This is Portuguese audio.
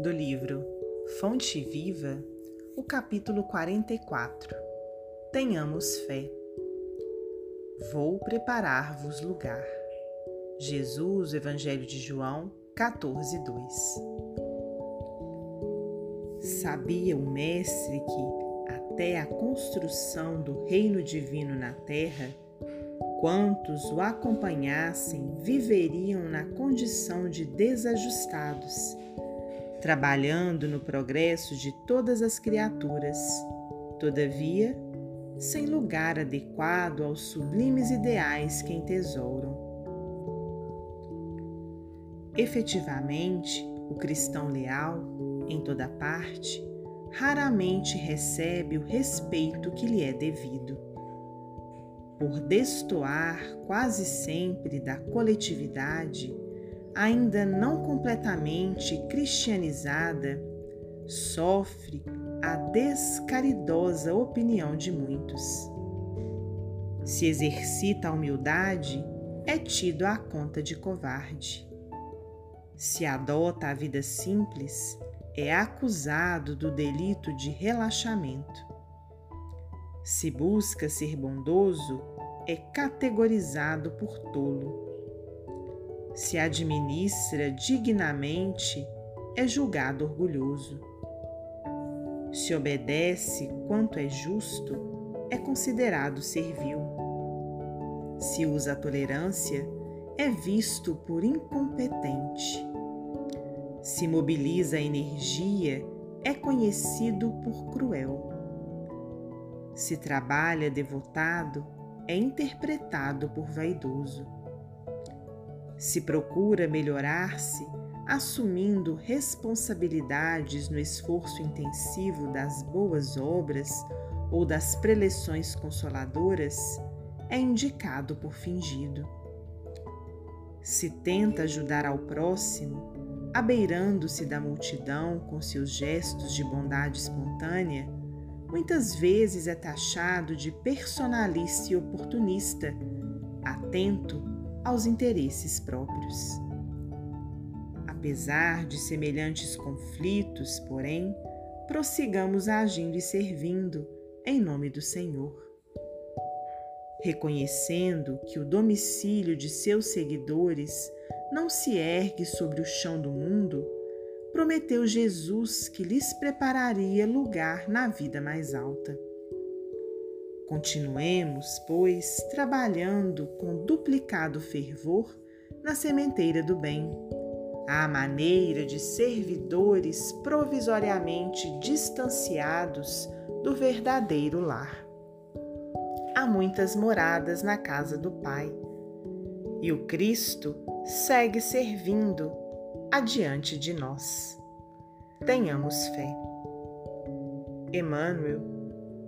do livro Fonte Viva, o capítulo 44. Tenhamos fé. Vou preparar-vos lugar. Jesus, Evangelho de João, 14, 2. Sabia o Mestre que, até a construção do reino divino na terra, quantos o acompanhassem viveriam na condição de desajustados, trabalhando no progresso de todas as criaturas, todavia, sem lugar adequado aos sublimes ideais que entesouram. Efetivamente, o cristão leal, em toda parte, raramente recebe o respeito que lhe é devido. Por destoar quase sempre da coletividade, ainda não completamente cristianizada, sofre a descaridosa opinião de muitos. Se exercita a humildade, é tido à conta de covarde. Se adota a vida simples, é acusado do delito de relaxamento. Se busca ser bondoso, é categorizado por tolo se administra dignamente, é julgado orgulhoso. Se obedece quanto é justo, é considerado servil. Se usa a tolerância, é visto por incompetente. Se mobiliza a energia, é conhecido por cruel. Se trabalha devotado, é interpretado por vaidoso se procura melhorar-se, assumindo responsabilidades no esforço intensivo das boas obras ou das preleções consoladoras, é indicado por fingido. Se tenta ajudar ao próximo, abeirando-se da multidão com seus gestos de bondade espontânea, muitas vezes é taxado de personalista e oportunista, atento aos interesses próprios. Apesar de semelhantes conflitos, porém, prossigamos agindo e servindo em nome do Senhor. Reconhecendo que o domicílio de seus seguidores não se ergue sobre o chão do mundo, prometeu Jesus que lhes prepararia lugar na vida mais alta. Continuemos, pois, trabalhando com duplicado fervor na sementeira do bem, à maneira de servidores provisoriamente distanciados do verdadeiro lar. Há muitas moradas na casa do Pai, e o Cristo segue servindo adiante de nós. Tenhamos fé. Emmanuel